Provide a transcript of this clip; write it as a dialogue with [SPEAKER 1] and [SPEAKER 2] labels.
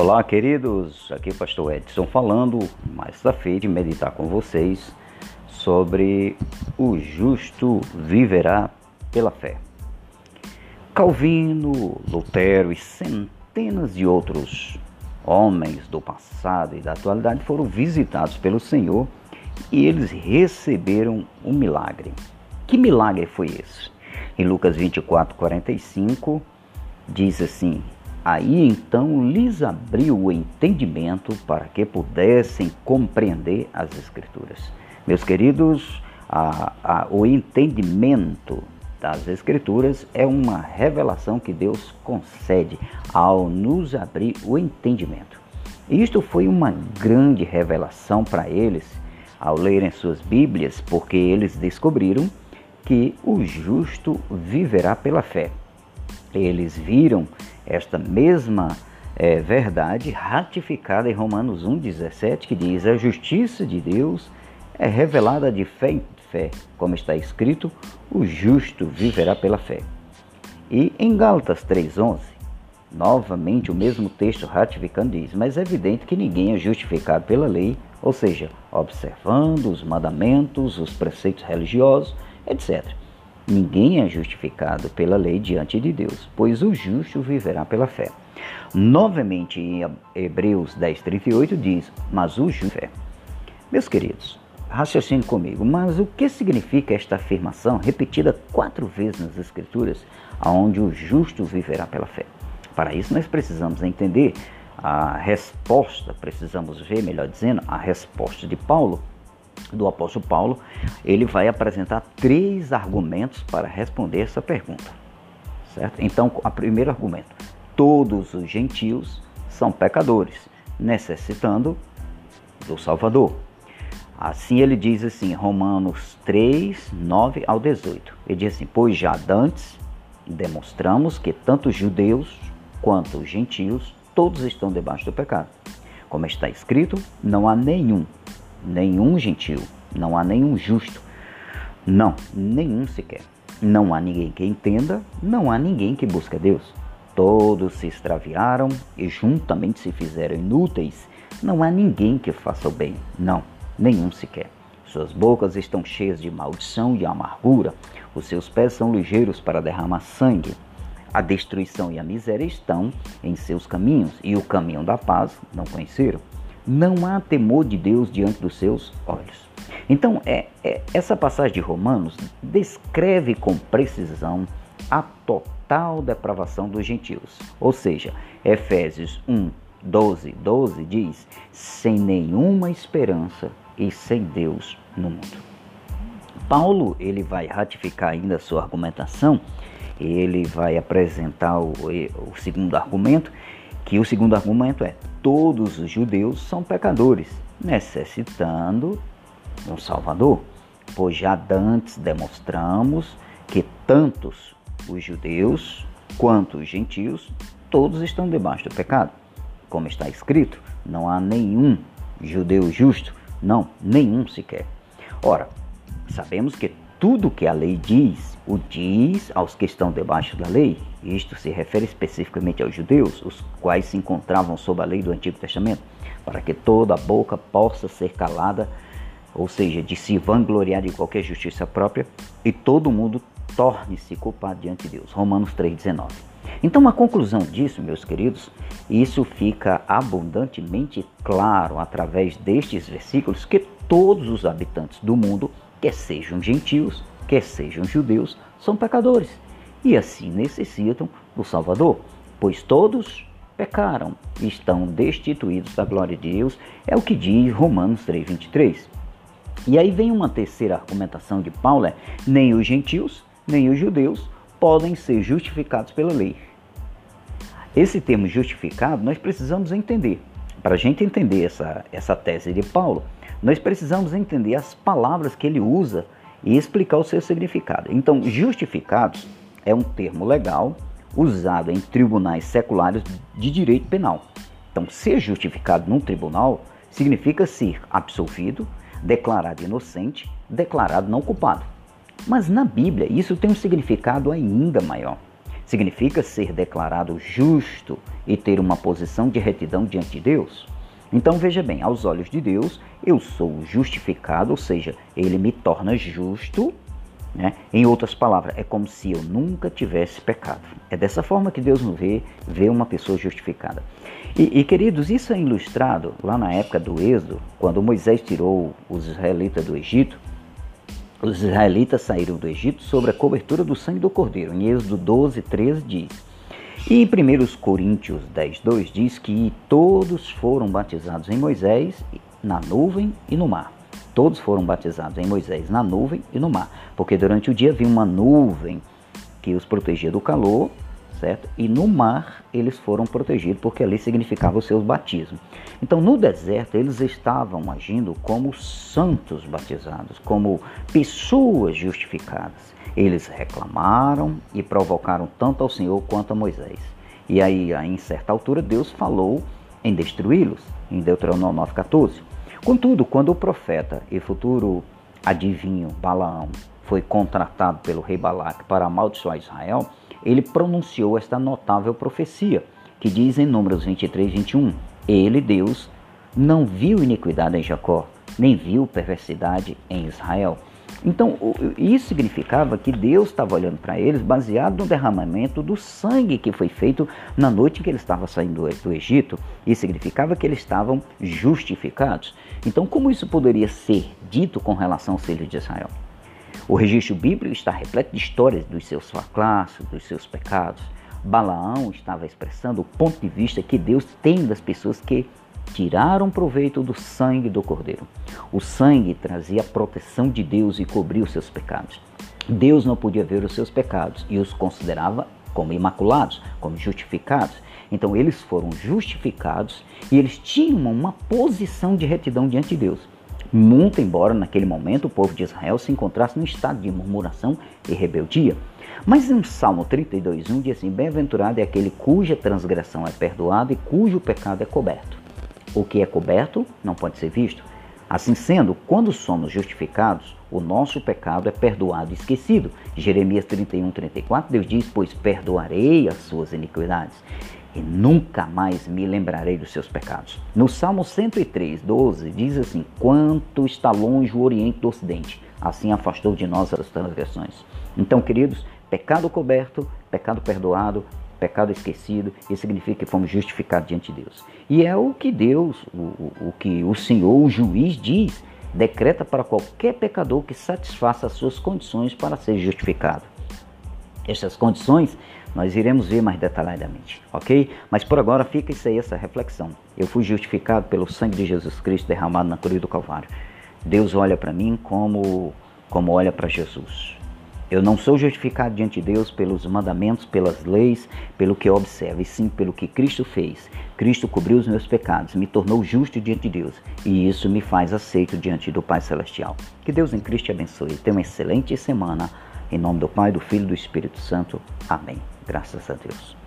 [SPEAKER 1] Olá, queridos. Aqui é o Pastor Edson falando mais esta feita de meditar com vocês sobre o justo viverá pela fé. Calvino, Lutero e centenas de outros homens do passado e da atualidade foram visitados pelo Senhor e eles receberam um milagre. Que milagre foi esse? Em Lucas 24, 45, diz assim: Aí então lhes abriu o entendimento para que pudessem compreender as Escrituras. Meus queridos, a, a, o entendimento das Escrituras é uma revelação que Deus concede ao nos abrir o entendimento. Isto foi uma grande revelação para eles ao lerem suas Bíblias, porque eles descobriram que o justo viverá pela fé. Eles viram esta mesma é, verdade ratificada em Romanos 1,17, que diz: A justiça de Deus é revelada de fé em fé, como está escrito: o justo viverá pela fé. E em Gálatas 3,11, novamente o mesmo texto ratificando diz: Mas é evidente que ninguém é justificado pela lei, ou seja, observando os mandamentos, os preceitos religiosos, etc. Ninguém é justificado pela lei diante de Deus, pois o justo viverá pela fé. Novamente em Hebreus 10:38 diz: "Mas o justo fé". Meus queridos, raciocine comigo, mas o que significa esta afirmação repetida quatro vezes nas escrituras, aonde o justo viverá pela fé? Para isso nós precisamos entender a resposta, precisamos ver, melhor dizendo, a resposta de Paulo do apóstolo Paulo, ele vai apresentar três argumentos para responder essa pergunta. Certo? Então, o primeiro argumento: todos os gentios são pecadores, necessitando do Salvador. Assim ele diz assim, Romanos 3, 9 ao 18. Ele diz assim: Pois já dantes demonstramos que tanto os judeus quanto os gentios, todos estão debaixo do pecado. Como está escrito, não há nenhum nenhum gentil, não há nenhum justo. Não, nenhum sequer. Não há ninguém que entenda, não há ninguém que busque Deus. Todos se extraviaram e juntamente se fizeram inúteis. Não há ninguém que faça o bem, não, nenhum sequer. Suas bocas estão cheias de maldição e amargura, os seus pés são ligeiros para derramar sangue. A destruição e a miséria estão em seus caminhos, e o caminho da paz não conheceram não há temor de Deus diante dos seus olhos. Então, é, é, essa passagem de Romanos descreve com precisão a total depravação dos gentios. Ou seja, Efésios 1, 12, 12 diz: sem nenhuma esperança e sem Deus no mundo. Paulo ele vai ratificar ainda a sua argumentação, ele vai apresentar o, o segundo argumento, que o segundo argumento é todos os judeus são pecadores, necessitando um Salvador. Pois já dantes demonstramos que tantos os judeus quanto os gentios, todos estão debaixo do pecado. Como está escrito, não há nenhum judeu justo, não, nenhum sequer. Ora, sabemos que tudo que a lei diz, o diz aos que estão debaixo da lei. Isto se refere especificamente aos judeus, os quais se encontravam sob a lei do Antigo Testamento, para que toda a boca possa ser calada, ou seja, de se vangloriar de qualquer justiça própria, e todo mundo torne-se culpado diante de Deus. Romanos 3,19. Então, a conclusão disso, meus queridos, isso fica abundantemente claro através destes versículos que todos os habitantes do mundo quer sejam gentios, quer sejam judeus, são pecadores e assim necessitam do Salvador, pois todos pecaram e estão destituídos da glória de Deus, é o que diz Romanos 3:23. E aí vem uma terceira argumentação de Paulo, é, nem os gentios, nem os judeus podem ser justificados pela lei. Esse termo justificado nós precisamos entender. Para a gente entender essa, essa tese de Paulo, nós precisamos entender as palavras que ele usa e explicar o seu significado. Então, justificados é um termo legal usado em tribunais seculares de direito penal. Então, ser justificado num tribunal significa ser absolvido, declarado inocente, declarado não culpado. Mas na Bíblia, isso tem um significado ainda maior. Significa ser declarado justo e ter uma posição de retidão diante de Deus. Então veja bem, aos olhos de Deus, eu sou justificado, ou seja, ele me torna justo. Né? Em outras palavras, é como se eu nunca tivesse pecado. É dessa forma que Deus nos vê, vê uma pessoa justificada. E, e, queridos, isso é ilustrado lá na época do Êxodo, quando Moisés tirou os israelitas do Egito. Os israelitas saíram do Egito sobre a cobertura do sangue do cordeiro. Em Êxodo 12, 13 diz: e em 1 Coríntios 10, 2 diz que todos foram batizados em Moisés na nuvem e no mar. Todos foram batizados em Moisés na nuvem e no mar, porque durante o dia havia uma nuvem que os protegia do calor, certo? E no mar eles foram protegidos, porque ali significava os seus batismos. Então no deserto eles estavam agindo como santos batizados, como pessoas justificadas. Eles reclamaram e provocaram tanto ao Senhor quanto a Moisés. E aí, em certa altura, Deus falou em destruí-los, em Deuteronômio 9,14. Contudo, quando o profeta e futuro adivinho Balaão foi contratado pelo rei Balaque para amaldiçoar Israel, ele pronunciou esta notável profecia, que diz em Números 23, 21, Ele, Deus, não viu iniquidade em Jacó, nem viu perversidade em Israel. Então, isso significava que Deus estava olhando para eles baseado no derramamento do sangue que foi feito na noite em que eles estavam saindo do Egito. Isso significava que eles estavam justificados. Então, como isso poderia ser dito com relação aos filhos de Israel? O registro bíblico está repleto de histórias dos seus fracassos, dos seus pecados. Balaão estava expressando o ponto de vista que Deus tem das pessoas que tiraram proveito do sangue do Cordeiro. O sangue trazia a proteção de Deus e cobria os seus pecados. Deus não podia ver os seus pecados e os considerava como imaculados, como justificados. Então eles foram justificados e eles tinham uma posição de retidão diante de Deus. Muito embora naquele momento o povo de Israel se encontrasse no estado de murmuração e rebeldia. Mas em Salmo 32:1 diz assim: Bem-aventurado é aquele cuja transgressão é perdoada e cujo pecado é coberto. O que é coberto não pode ser visto. Assim sendo, quando somos justificados, o nosso pecado é perdoado e esquecido. Jeremias 31, 34, Deus diz: Pois perdoarei as suas iniquidades e nunca mais me lembrarei dos seus pecados. No Salmo 103, 12, diz assim: Quanto está longe o Oriente do Ocidente, assim afastou de nós as transgressões. Então, queridos, pecado coberto, pecado perdoado, pecado esquecido, isso significa que fomos justificados diante de Deus. E é o que Deus, o, o, que o Senhor, o juiz, diz, decreta para qualquer pecador que satisfaça as suas condições para ser justificado. Essas condições nós iremos ver mais detalhadamente, ok? Mas por agora fica isso aí, essa reflexão. Eu fui justificado pelo sangue de Jesus Cristo derramado na cruz do Calvário. Deus olha para mim como, como olha para Jesus. Eu não sou justificado diante de Deus pelos mandamentos, pelas leis, pelo que observo, e sim pelo que Cristo fez. Cristo cobriu os meus pecados, me tornou justo diante de Deus, e isso me faz aceito diante do Pai Celestial. Que Deus em Cristo te abençoe. Tenha uma excelente semana. Em nome do Pai, do Filho e do Espírito Santo. Amém. Graças a Deus.